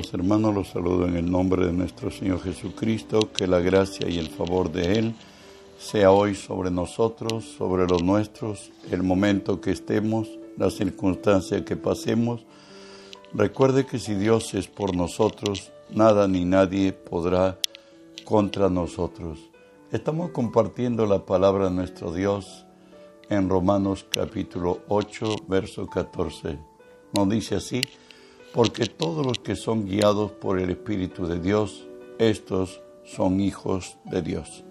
Amados hermanos, los saludo en el nombre de nuestro Señor Jesucristo, que la gracia y el favor de Él sea hoy sobre nosotros, sobre los nuestros, el momento que estemos, la circunstancia que pasemos. Recuerde que si Dios es por nosotros, nada ni nadie podrá contra nosotros. Estamos compartiendo la palabra de nuestro Dios en Romanos capítulo 8, verso 14. Nos dice así, porque todos los que son guiados por el Espíritu de Dios, estos son hijos de Dios.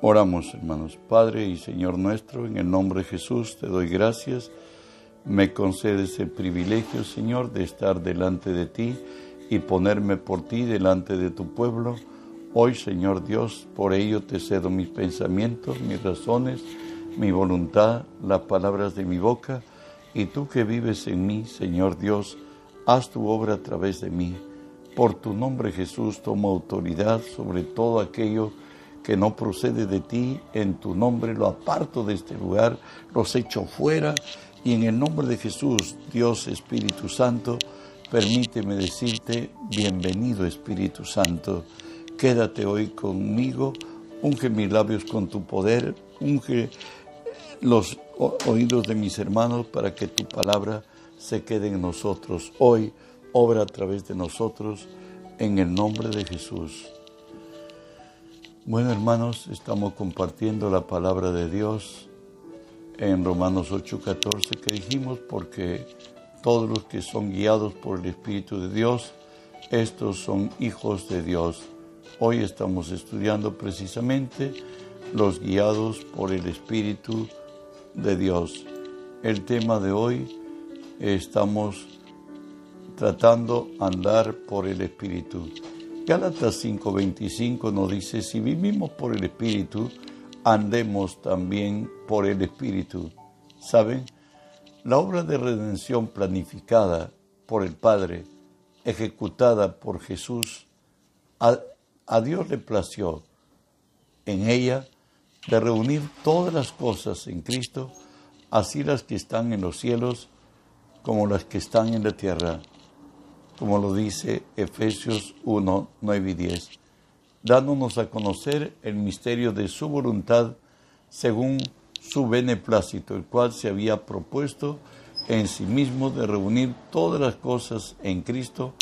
Oramos, hermanos. Padre y Señor nuestro, en el nombre de Jesús te doy gracias. Me concedes el privilegio, Señor, de estar delante de ti y ponerme por ti delante de tu pueblo. Hoy, Señor Dios, por ello te cedo mis pensamientos, mis razones, mi voluntad, las palabras de mi boca y tú que vives en mí, Señor Dios, haz tu obra a través de mí. Por tu nombre Jesús tomo autoridad sobre todo aquello que no procede de ti. En tu nombre lo aparto de este lugar, los echo fuera. Y en el nombre de Jesús, Dios Espíritu Santo, permíteme decirte, bienvenido Espíritu Santo. Quédate hoy conmigo, unge mis labios con tu poder, unge los oídos de mis hermanos para que tu palabra se quede en nosotros. Hoy obra a través de nosotros en el nombre de Jesús. Bueno hermanos, estamos compartiendo la palabra de Dios en Romanos 8:14 que dijimos porque todos los que son guiados por el Espíritu de Dios, estos son hijos de Dios. Hoy estamos estudiando precisamente los guiados por el Espíritu de Dios. El tema de hoy estamos tratando andar por el Espíritu. Gálatas 5:25 nos dice, si vivimos por el Espíritu, andemos también por el Espíritu. ¿Saben? La obra de redención planificada por el Padre, ejecutada por Jesús, a, a Dios le plació en ella de reunir todas las cosas en Cristo, así las que están en los cielos como las que están en la tierra, como lo dice Efesios 1, 9 y 10, dándonos a conocer el misterio de su voluntad según su beneplácito, el cual se había propuesto en sí mismo de reunir todas las cosas en Cristo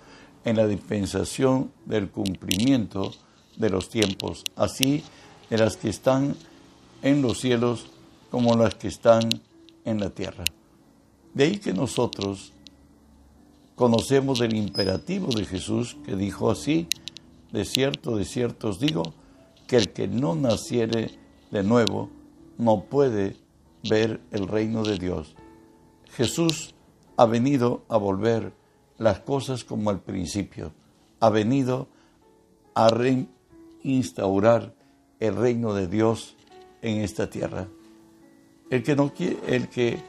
en la dispensación del cumplimiento de los tiempos, así de las que están en los cielos como las que están en la tierra. De ahí que nosotros conocemos el imperativo de Jesús que dijo así, de cierto, de cierto os digo, que el que no naciere de nuevo no puede ver el reino de Dios. Jesús ha venido a volver las cosas como al principio, ha venido a reinstaurar el reino de Dios en esta tierra. El que no, el que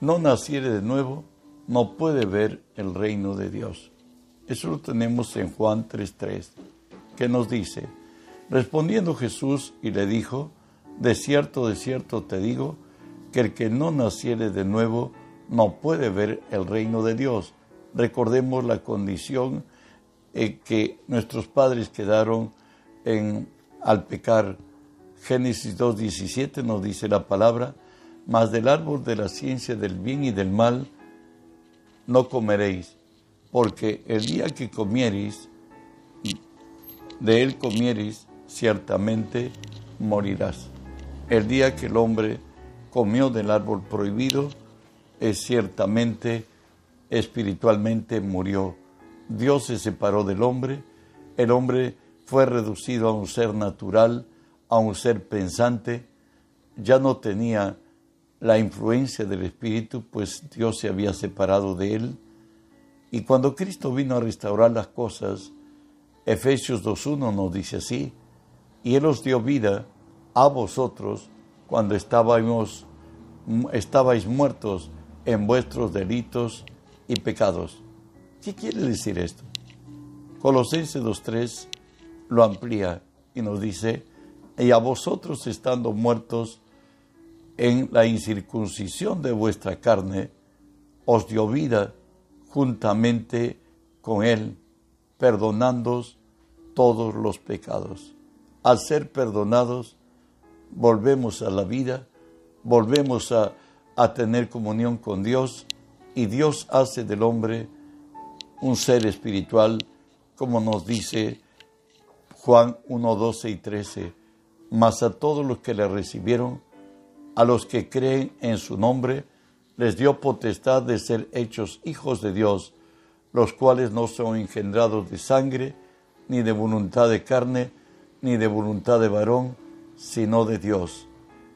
no naciere de nuevo no puede ver el reino de Dios. Eso lo tenemos en Juan 3.3, que nos dice, respondiendo Jesús y le dijo, de cierto, de cierto te digo, que el que no naciere de nuevo no puede ver el reino de Dios. Recordemos la condición en que nuestros padres quedaron en, al pecar Génesis 2.17 nos dice la palabra, mas del árbol de la ciencia del bien y del mal no comeréis, porque el día que comiereis, de él comiereis, ciertamente morirás. El día que el hombre comió del árbol prohibido, es ciertamente espiritualmente murió. Dios se separó del hombre, el hombre fue reducido a un ser natural, a un ser pensante, ya no tenía la influencia del Espíritu, pues Dios se había separado de él. Y cuando Cristo vino a restaurar las cosas, Efesios 2.1 nos dice así, y Él os dio vida a vosotros cuando estábamos, estabais muertos en vuestros delitos y pecados. ¿Qué quiere decir esto? Colosenses 2.3 lo amplía y nos dice, y a vosotros estando muertos en la incircuncisión de vuestra carne, os dio vida juntamente con Él, perdonando todos los pecados. Al ser perdonados, volvemos a la vida, volvemos a, a tener comunión con Dios y Dios hace del hombre un ser espiritual, como nos dice Juan 1, 12 y 13. Mas a todos los que le recibieron, a los que creen en su nombre, les dio potestad de ser hechos hijos de Dios, los cuales no son engendrados de sangre, ni de voluntad de carne, ni de voluntad de varón, sino de Dios.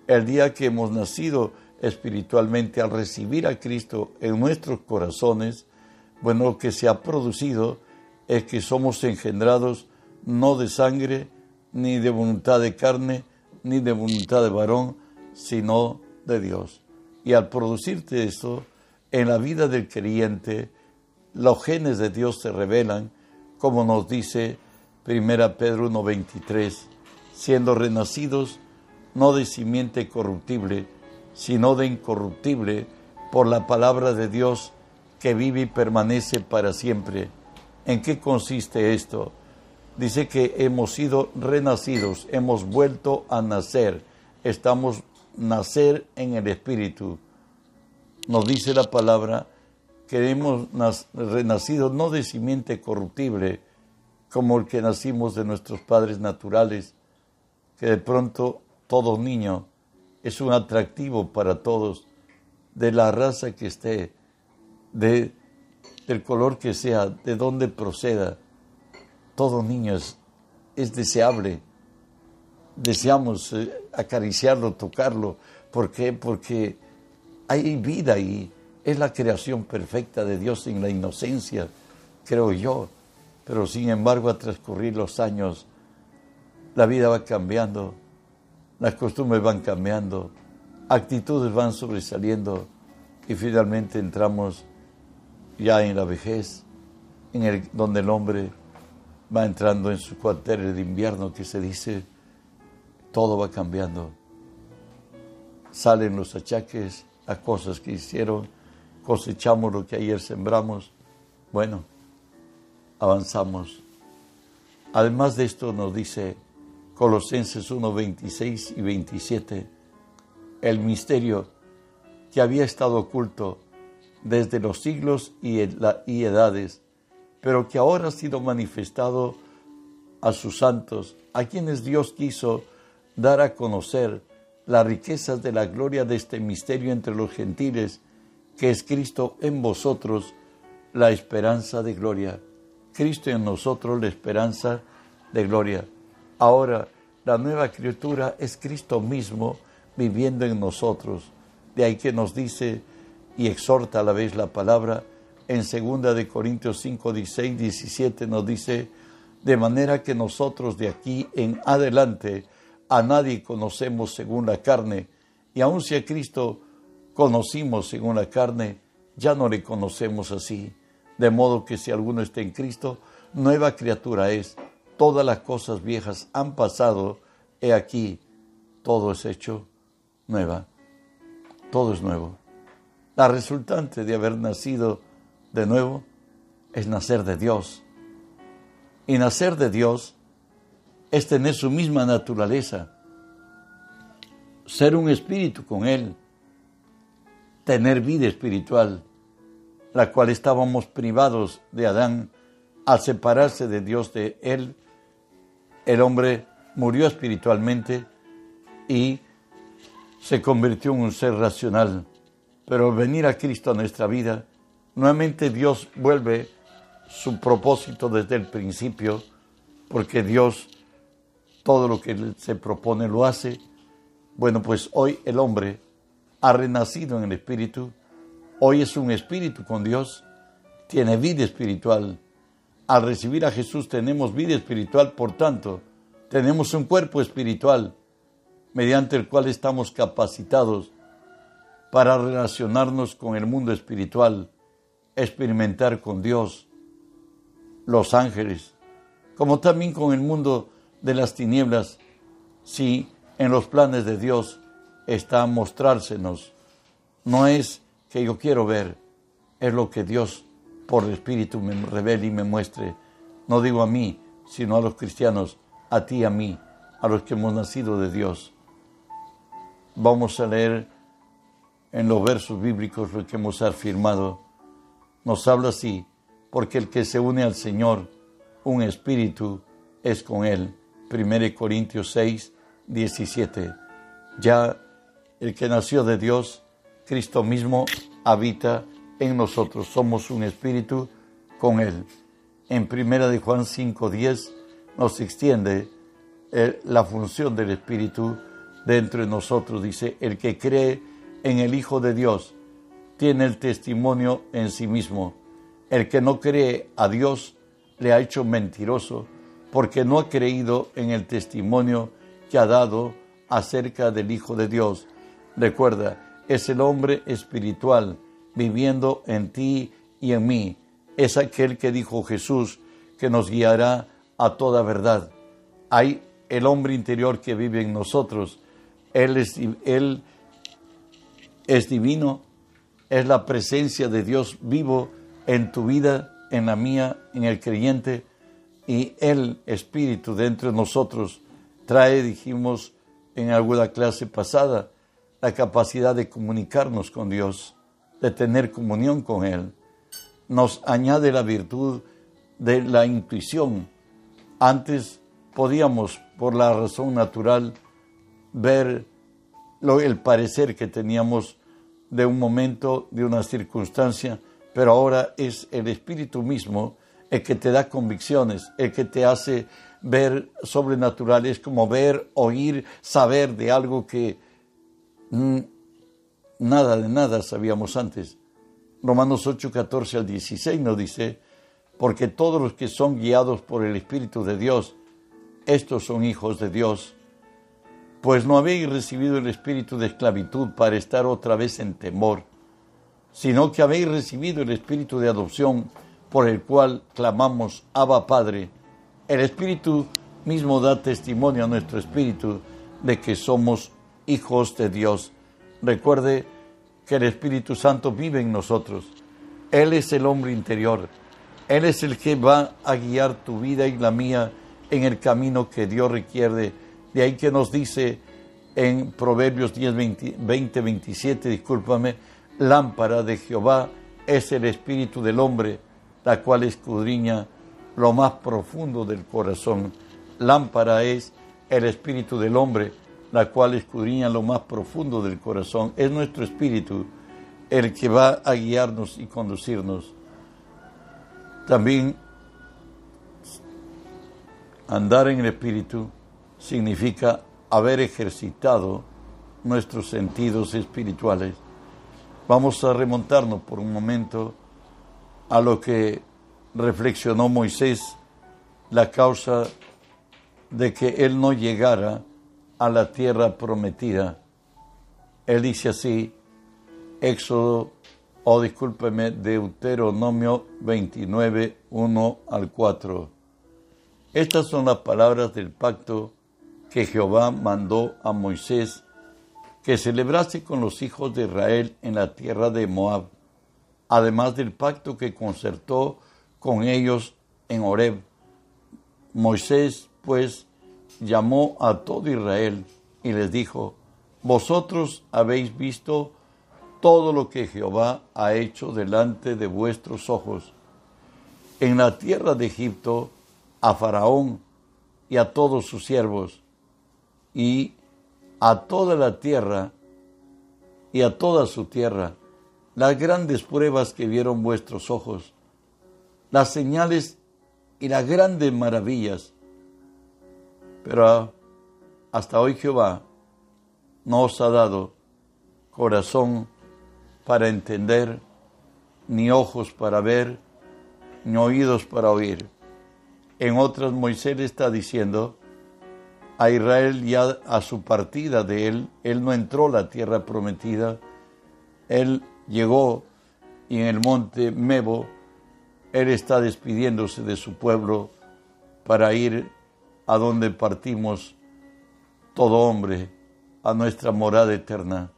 El día que hemos nacido espiritualmente al recibir a Cristo en nuestros corazones, bueno, lo que se ha producido es que somos engendrados no de sangre, ni de voluntad de carne, ni de voluntad de varón, sino de Dios. Y al producirte esto, en la vida del creyente, los genes de Dios se revelan, como nos dice 1 Pedro 1.23, siendo renacidos no de simiente corruptible, sino de incorruptible, por la palabra de Dios que vive y permanece para siempre. ¿En qué consiste esto? Dice que hemos sido renacidos, hemos vuelto a nacer, estamos nacer en el Espíritu. Nos dice la palabra que hemos renacido no de simiente corruptible, como el que nacimos de nuestros padres naturales, que de pronto todo niño es un atractivo para todos, de la raza que esté, de, del color que sea, de donde proceda. Todo niño es, es deseable. Deseamos eh, acariciarlo, tocarlo. ¿Por qué? Porque hay vida ahí. Es la creación perfecta de Dios en la inocencia, creo yo. Pero sin embargo, a transcurrir los años, la vida va cambiando las costumbres van cambiando, actitudes van sobresaliendo y finalmente entramos ya en la vejez, en el, donde el hombre va entrando en su cuartel de invierno que se dice, todo va cambiando. Salen los achaques a cosas que hicieron, cosechamos lo que ayer sembramos. Bueno, avanzamos. Además de esto nos dice Colosenses 1, 26 y 27, el misterio que había estado oculto desde los siglos y edades, pero que ahora ha sido manifestado a sus santos, a quienes Dios quiso dar a conocer las riquezas de la gloria de este misterio entre los gentiles, que es Cristo en vosotros, la esperanza de gloria. Cristo en nosotros, la esperanza de gloria. Ahora, la nueva criatura es Cristo mismo viviendo en nosotros. De ahí que nos dice y exhorta a la vez la palabra en 2 de Corintios 5, 16, 17 nos dice, de manera que nosotros de aquí en adelante a nadie conocemos según la carne, y aun si a Cristo conocimos según la carne, ya no le conocemos así. De modo que si alguno está en Cristo, nueva criatura es todas las cosas viejas han pasado, he aquí, todo es hecho nueva, todo es nuevo. La resultante de haber nacido de nuevo es nacer de Dios. Y nacer de Dios es tener su misma naturaleza, ser un espíritu con Él, tener vida espiritual, la cual estábamos privados de Adán al separarse de Dios de Él el hombre murió espiritualmente y se convirtió en un ser racional. Pero al venir a Cristo a nuestra vida, nuevamente Dios vuelve su propósito desde el principio, porque Dios todo lo que se propone lo hace. Bueno, pues hoy el hombre ha renacido en el Espíritu, hoy es un espíritu con Dios, tiene vida espiritual, al recibir a Jesús tenemos vida espiritual, por tanto, tenemos un cuerpo espiritual mediante el cual estamos capacitados para relacionarnos con el mundo espiritual, experimentar con Dios, los ángeles, como también con el mundo de las tinieblas, si en los planes de Dios está mostrársenos. No es que yo quiero ver, es lo que Dios por el Espíritu me revele y me muestre. No digo a mí, sino a los cristianos, a ti a mí, a los que hemos nacido de Dios. Vamos a leer en los versos bíblicos lo que hemos afirmado. Nos habla así, porque el que se une al Señor, un espíritu, es con Él. 1 Corintios 6, 17. Ya el que nació de Dios, Cristo mismo, habita en nosotros. Somos un espíritu con Él. En 1 de Juan 5, 10 nos extiende eh, la función del espíritu dentro de nosotros. Dice, el que cree en el Hijo de Dios tiene el testimonio en sí mismo. El que no cree a Dios le ha hecho mentiroso porque no ha creído en el testimonio que ha dado acerca del Hijo de Dios. Recuerda, es el hombre espiritual viviendo en ti y en mí. Es aquel que dijo Jesús que nos guiará a toda verdad. Hay el hombre interior que vive en nosotros. Él es, él es divino, es la presencia de Dios vivo en tu vida, en la mía, en el creyente y el Espíritu dentro de nosotros trae, dijimos en alguna clase pasada, la capacidad de comunicarnos con Dios, de tener comunión con Él. Nos añade la virtud de la intuición. Antes podíamos, por la razón natural, ver lo, el parecer que teníamos de un momento, de una circunstancia, pero ahora es el Espíritu mismo el que te da convicciones, el que te hace ver sobrenatural, es como ver, oír, saber de algo que mm, nada de nada sabíamos antes. Romanos 8, 14 al 16 nos dice, porque todos los que son guiados por el Espíritu de Dios, estos son hijos de Dios. Pues no habéis recibido el espíritu de esclavitud para estar otra vez en temor, sino que habéis recibido el espíritu de adopción por el cual clamamos Abba Padre, el Espíritu mismo da testimonio a nuestro espíritu de que somos hijos de Dios. Recuerde que el Espíritu Santo vive en nosotros. Él es el hombre interior. Él es el que va a guiar tu vida y la mía en el camino que Dios requiere. De ahí que nos dice en Proverbios 10, 20, 27, discúlpame, lámpara de Jehová es el espíritu del hombre la cual escudriña lo más profundo del corazón. Lámpara es el espíritu del hombre, la cual escudriña lo más profundo del corazón. Es nuestro espíritu el que va a guiarnos y conducirnos. También andar en el espíritu significa haber ejercitado nuestros sentidos espirituales. Vamos a remontarnos por un momento a lo que reflexionó Moisés, la causa de que él no llegara a la tierra prometida. Él dice así, Éxodo, o oh, discúlpeme, Deuteronomio 29, 1 al 4. Estas son las palabras del pacto que Jehová mandó a Moisés que celebrase con los hijos de Israel en la tierra de Moab además del pacto que concertó con ellos en Horeb. Moisés, pues, llamó a todo Israel y les dijo, Vosotros habéis visto todo lo que Jehová ha hecho delante de vuestros ojos. En la tierra de Egipto, a Faraón y a todos sus siervos, y a toda la tierra y a toda su tierra, las grandes pruebas que vieron vuestros ojos, las señales y las grandes maravillas. Pero hasta hoy Jehová no os ha dado corazón para entender, ni ojos para ver, ni oídos para oír. En otras Moisés está diciendo a Israel ya a su partida de él, él no entró a la tierra prometida, él llegó y en el monte Mebo, él está despidiéndose de su pueblo para ir a donde partimos todo hombre, a nuestra morada eterna.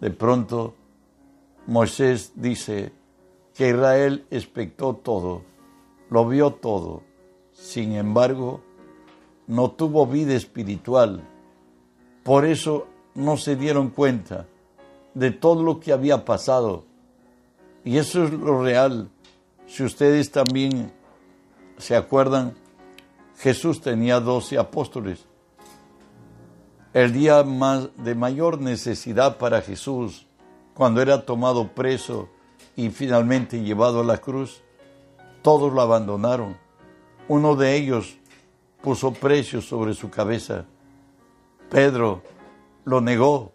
De pronto, Moisés dice, que Israel expectó todo, lo vio todo. Sin embargo, no tuvo vida espiritual. Por eso no se dieron cuenta de todo lo que había pasado. Y eso es lo real. Si ustedes también se acuerdan, Jesús tenía doce apóstoles. El día más de mayor necesidad para Jesús, cuando era tomado preso y finalmente llevado a la cruz, todos lo abandonaron. Uno de ellos puso precio sobre su cabeza. Pedro lo negó.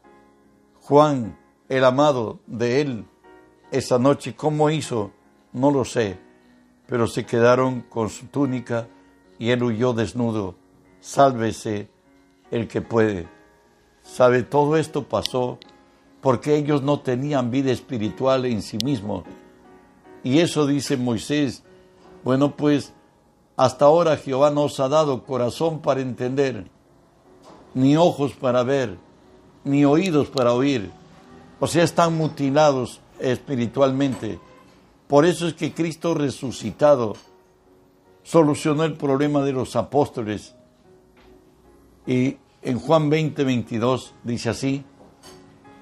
Juan, el amado de él, esa noche, ¿cómo hizo? No lo sé, pero se quedaron con su túnica y él huyó desnudo. Sálvese el que puede. ¿Sabe? Todo esto pasó porque ellos no tenían vida espiritual en sí mismos. Y eso dice Moisés. Bueno, pues hasta ahora Jehová nos ha dado corazón para entender, ni ojos para ver, ni oídos para oír. O sea, están mutilados espiritualmente. Por eso es que Cristo resucitado solucionó el problema de los apóstoles. Y en Juan 20, 22 dice así,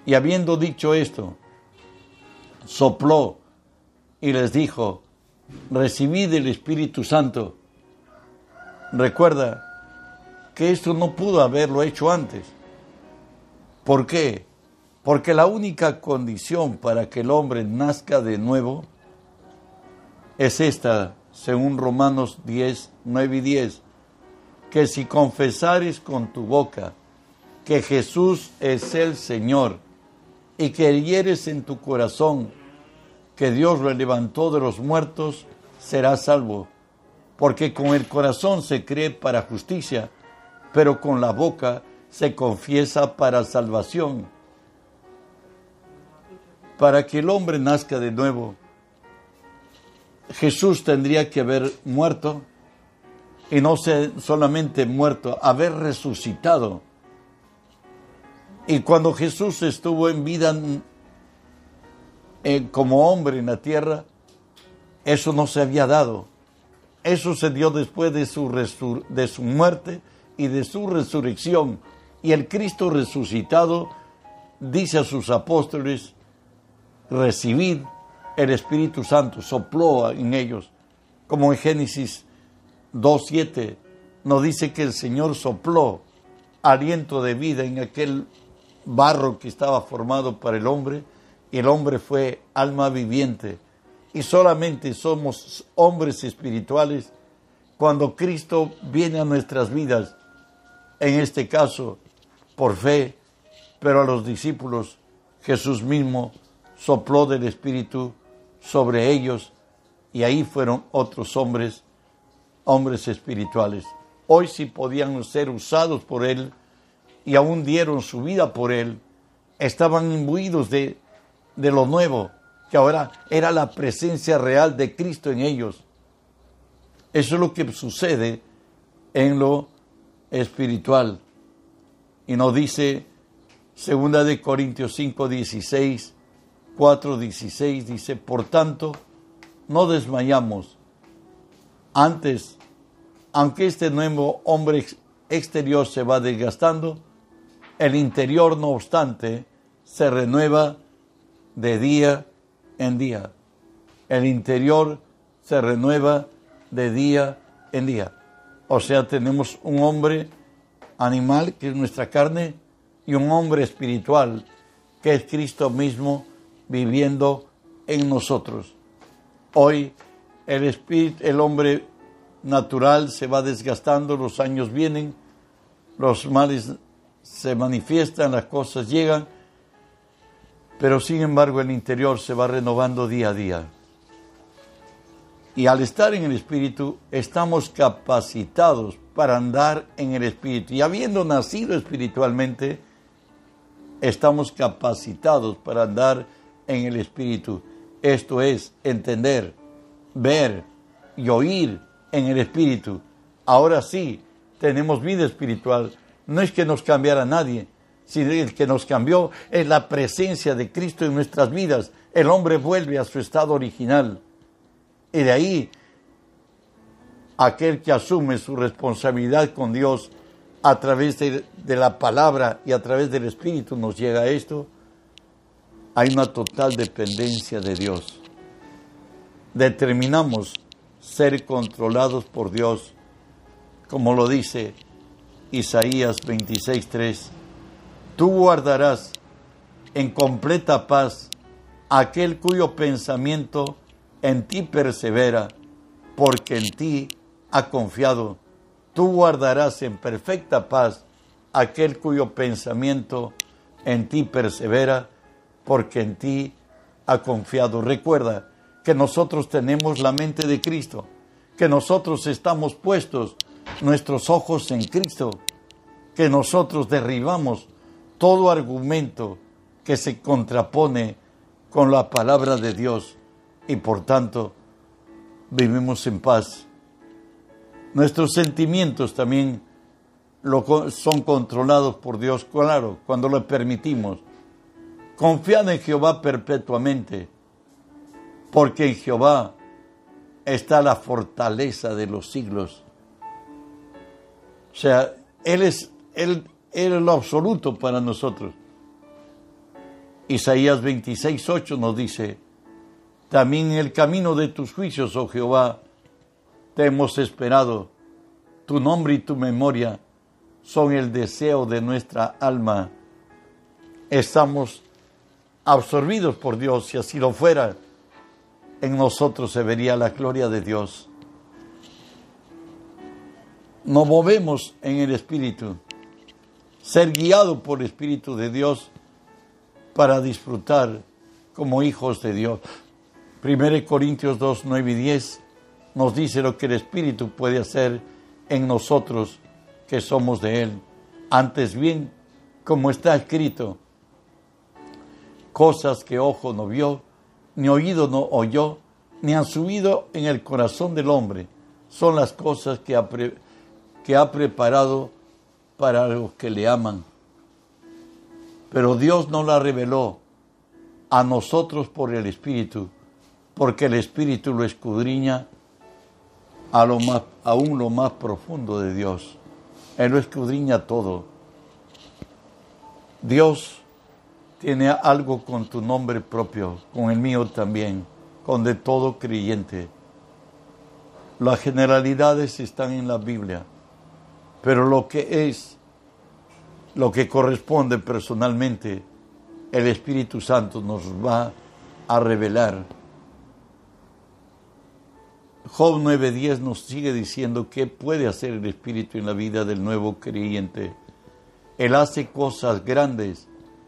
y habiendo dicho esto, sopló y les dijo, recibid el Espíritu Santo. Recuerda que esto no pudo haberlo hecho antes. ¿Por qué? Porque la única condición para que el hombre nazca de nuevo es esta, según Romanos 10, 9 y 10, que si confesares con tu boca que Jesús es el Señor y que hieres en tu corazón que Dios lo levantó de los muertos, serás salvo. Porque con el corazón se cree para justicia, pero con la boca se confiesa para salvación. Para que el hombre nazca de nuevo, Jesús tendría que haber muerto y no solamente muerto, haber resucitado. Y cuando Jesús estuvo en vida eh, como hombre en la tierra, eso no se había dado. Eso se dio después de su, de su muerte y de su resurrección. Y el Cristo resucitado dice a sus apóstoles, recibid el Espíritu Santo, sopló en ellos, como en Génesis 2.7 nos dice que el Señor sopló aliento de vida en aquel barro que estaba formado para el hombre y el hombre fue alma viviente. Y solamente somos hombres espirituales cuando Cristo viene a nuestras vidas, en este caso por fe, pero a los discípulos Jesús mismo sopló del Espíritu sobre ellos y ahí fueron otros hombres, hombres espirituales. Hoy sí podían ser usados por Él y aún dieron su vida por Él. Estaban imbuidos de, de lo nuevo, que ahora era la presencia real de Cristo en ellos. Eso es lo que sucede en lo espiritual. Y nos dice segunda de Corintios 5, 16, 4, 16, dice, por tanto, no desmayamos. Antes, aunque este nuevo hombre exterior se va desgastando, el interior, no obstante, se renueva de día en día. El interior se renueva de día en día. O sea, tenemos un hombre animal, que es nuestra carne, y un hombre espiritual, que es Cristo mismo, viviendo en nosotros. Hoy el espíritu, el hombre natural se va desgastando, los años vienen, los males se manifiestan, las cosas llegan, pero sin embargo el interior se va renovando día a día. Y al estar en el Espíritu, estamos capacitados para andar en el Espíritu. Y habiendo nacido espiritualmente, estamos capacitados para andar en el Espíritu. Esto es entender, ver y oír en el Espíritu. Ahora sí, tenemos vida espiritual. No es que nos cambiara nadie, sino el que nos cambió es la presencia de Cristo en nuestras vidas. El hombre vuelve a su estado original. Y de ahí, aquel que asume su responsabilidad con Dios a través de, de la palabra y a través del Espíritu nos llega a esto, hay una total dependencia de Dios. Determinamos ser controlados por Dios, como lo dice Isaías 26:3. Tú guardarás en completa paz aquel cuyo pensamiento en ti persevera, porque en ti ha confiado. Tú guardarás en perfecta paz aquel cuyo pensamiento en ti persevera, porque en ti ha confiado. Recuerda que nosotros tenemos la mente de Cristo, que nosotros estamos puestos nuestros ojos en Cristo, que nosotros derribamos todo argumento que se contrapone con la palabra de Dios y por tanto vivimos en paz. Nuestros sentimientos también son controlados por Dios, claro, cuando lo permitimos. Confiad en Jehová perpetuamente, porque en Jehová está la fortaleza de los siglos. O sea, Él es, es lo absoluto para nosotros. Isaías 26, 8 nos dice, también en el camino de tus juicios, oh Jehová, te hemos esperado. Tu nombre y tu memoria son el deseo de nuestra alma. Estamos absorbidos por Dios. Si así lo fuera, en nosotros se vería la gloria de Dios. Nos movemos en el Espíritu. Ser guiado por el Espíritu de Dios para disfrutar como hijos de Dios. 1 Corintios 2, 9 y 10 nos dice lo que el Espíritu puede hacer en nosotros que somos de Él. Antes bien, como está escrito, cosas que ojo no vio, ni oído no oyó, ni han subido en el corazón del hombre, son las cosas que ha, que ha preparado para los que le aman. Pero Dios no la reveló a nosotros por el Espíritu, porque el Espíritu lo escudriña a lo más, aún lo más profundo de Dios. Él lo escudriña todo. Dios tiene algo con tu nombre propio, con el mío también, con de todo creyente. Las generalidades están en la Biblia, pero lo que es, lo que corresponde personalmente, el Espíritu Santo nos va a revelar. Job 9:10 nos sigue diciendo qué puede hacer el Espíritu en la vida del nuevo creyente. Él hace cosas grandes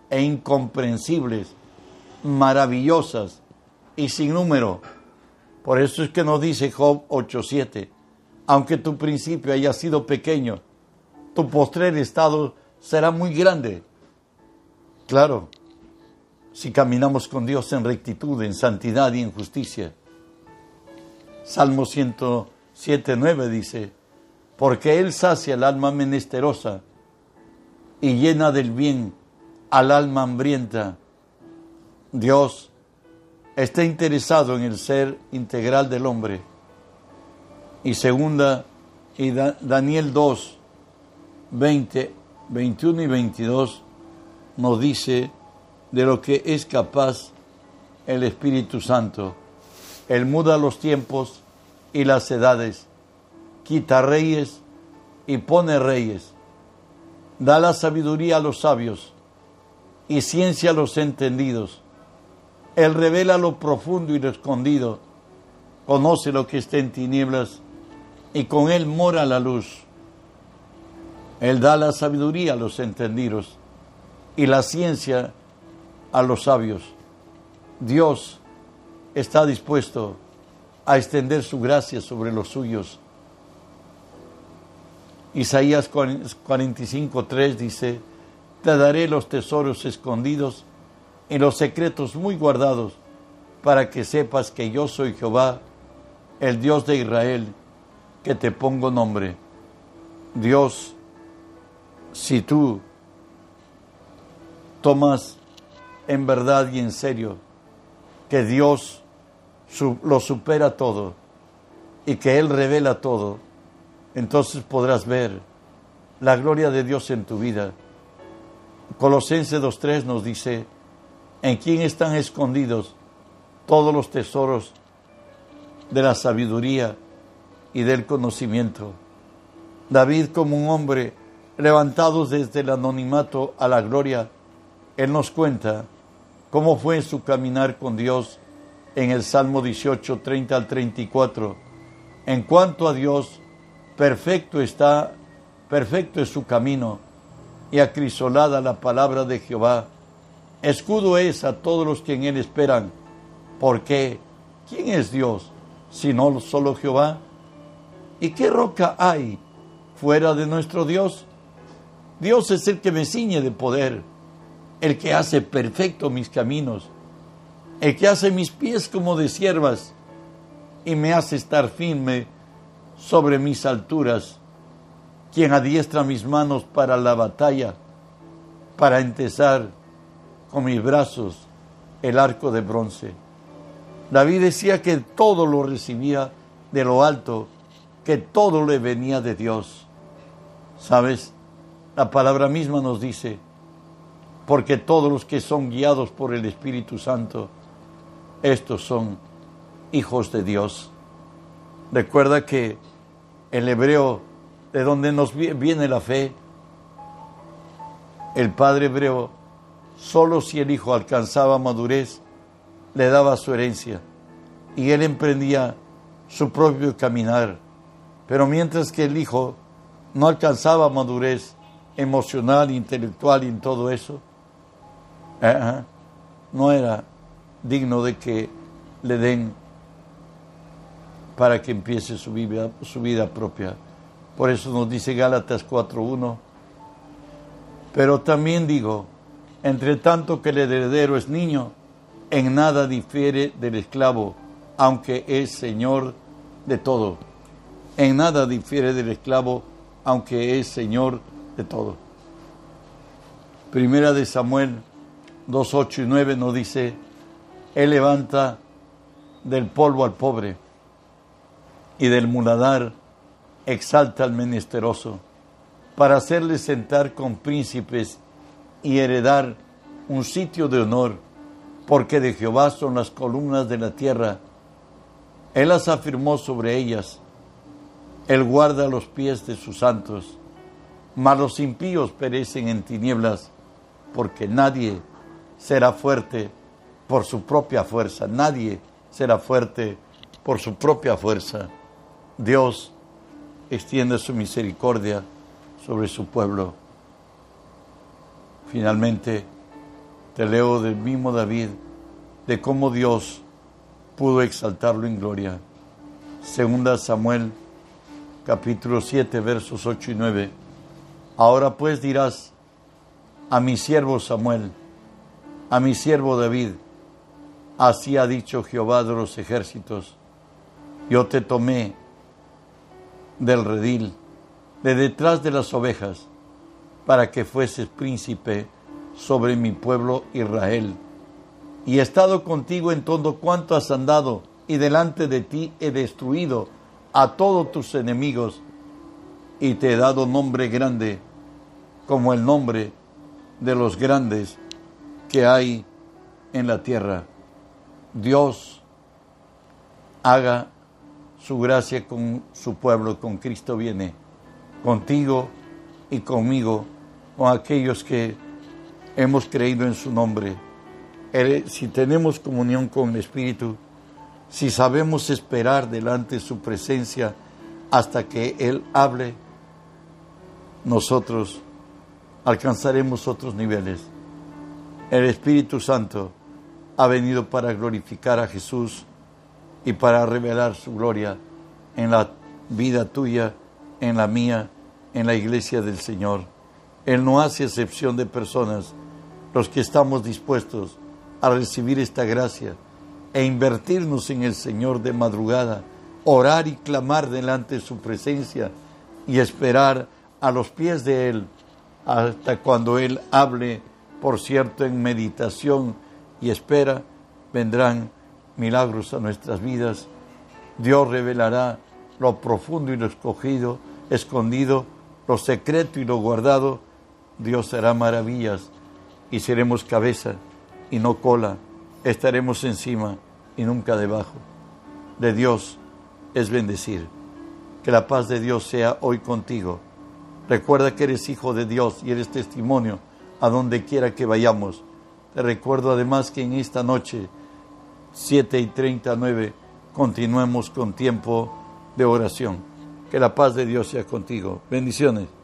e incomprensibles, maravillosas y sin número. Por eso es que nos dice Job 8:7, aunque tu principio haya sido pequeño, tu postrer estado será muy grande. Claro, si caminamos con Dios en rectitud, en santidad y en justicia. Salmo 107.9 dice, porque Él sacia el alma menesterosa y llena del bien al alma hambrienta. Dios está interesado en el ser integral del hombre. Y segunda, y Daniel 2, 20, 21 y 22 nos dice de lo que es capaz el Espíritu Santo. Él muda los tiempos y las edades, quita reyes y pone reyes, da la sabiduría a los sabios y ciencia a los entendidos. Él revela lo profundo y lo escondido, conoce lo que está en tinieblas y con él mora la luz. Él da la sabiduría a los entendidos y la ciencia a los sabios. Dios está dispuesto a extender su gracia sobre los suyos. Isaías 45.3 dice, te daré los tesoros escondidos y los secretos muy guardados, para que sepas que yo soy Jehová, el Dios de Israel, que te pongo nombre. Dios, si tú tomas en verdad y en serio que Dios lo supera todo y que Él revela todo, entonces podrás ver la gloria de Dios en tu vida. Colosenses 2.3 nos dice, en quién están escondidos todos los tesoros de la sabiduría y del conocimiento. David como un hombre levantado desde el anonimato a la gloria, él nos cuenta cómo fue su caminar con Dios en el Salmo 18, 30 al 34. En cuanto a Dios, perfecto está, perfecto es su camino, y acrisolada la palabra de Jehová. Escudo es a todos los que en él esperan. porque ¿Quién es Dios sino solo Jehová? ¿Y qué roca hay fuera de nuestro Dios? Dios es el que me ciñe de poder, el que hace perfecto mis caminos, el que hace mis pies como de siervas y me hace estar firme sobre mis alturas, quien adiestra mis manos para la batalla, para entesar con mis brazos el arco de bronce. David decía que todo lo recibía de lo alto, que todo le venía de Dios. ¿Sabes? La palabra misma nos dice, porque todos los que son guiados por el Espíritu Santo, estos son hijos de Dios. Recuerda que el hebreo, de donde nos viene la fe, el padre hebreo, solo si el hijo alcanzaba madurez, le daba su herencia y él emprendía su propio caminar. Pero mientras que el hijo no alcanzaba madurez emocional, intelectual y en todo eso, no era digno de que le den para que empiece su vida, su vida propia. Por eso nos dice Gálatas 4.1. Pero también digo, entre tanto que el heredero es niño, en nada difiere del esclavo, aunque es señor de todo. En nada difiere del esclavo, aunque es señor de todo. Primera de Samuel 2, 8 y 9 nos dice, Él levanta del polvo al pobre y del muladar exalta al menesteroso para hacerle sentar con príncipes y heredar un sitio de honor, porque de Jehová son las columnas de la tierra. Él las afirmó sobre ellas. Él guarda los pies de sus santos mas los impíos perecen en tinieblas, porque nadie será fuerte por su propia fuerza, nadie será fuerte por su propia fuerza. Dios extiende su misericordia sobre su pueblo. Finalmente, te leo del mismo David, de cómo Dios pudo exaltarlo en gloria. Segunda Samuel, capítulo 7, versos 8 y 9. Ahora pues dirás a mi siervo Samuel, a mi siervo David, así ha dicho Jehová de los ejércitos, yo te tomé del redil, de detrás de las ovejas, para que fueses príncipe sobre mi pueblo Israel. Y he estado contigo en todo cuanto has andado, y delante de ti he destruido a todos tus enemigos, y te he dado nombre grande como el nombre de los grandes que hay en la tierra. Dios haga su gracia con su pueblo, con Cristo viene, contigo y conmigo, con aquellos que hemos creído en su nombre. Si tenemos comunión con el Espíritu, si sabemos esperar delante de su presencia hasta que Él hable, nosotros alcanzaremos otros niveles. El Espíritu Santo ha venido para glorificar a Jesús y para revelar su gloria en la vida tuya, en la mía, en la iglesia del Señor. Él no hace excepción de personas, los que estamos dispuestos a recibir esta gracia e invertirnos en el Señor de madrugada, orar y clamar delante de su presencia y esperar a los pies de Él hasta cuando Él hable Por cierto, en meditación y espera vendrán milagros a nuestras vidas. Dios revelará lo profundo y lo escogido, escondido, lo secreto y lo guardado. Dios hará maravillas y seremos cabeza y no cola. Estaremos encima y nunca debajo. De Dios es bendecir. Que la paz de Dios sea hoy contigo. Recuerda que eres hijo de Dios y eres testimonio a donde quiera que vayamos. Te recuerdo además que en esta noche, 7 y 39, continuemos con tiempo de oración. Que la paz de Dios sea contigo. Bendiciones.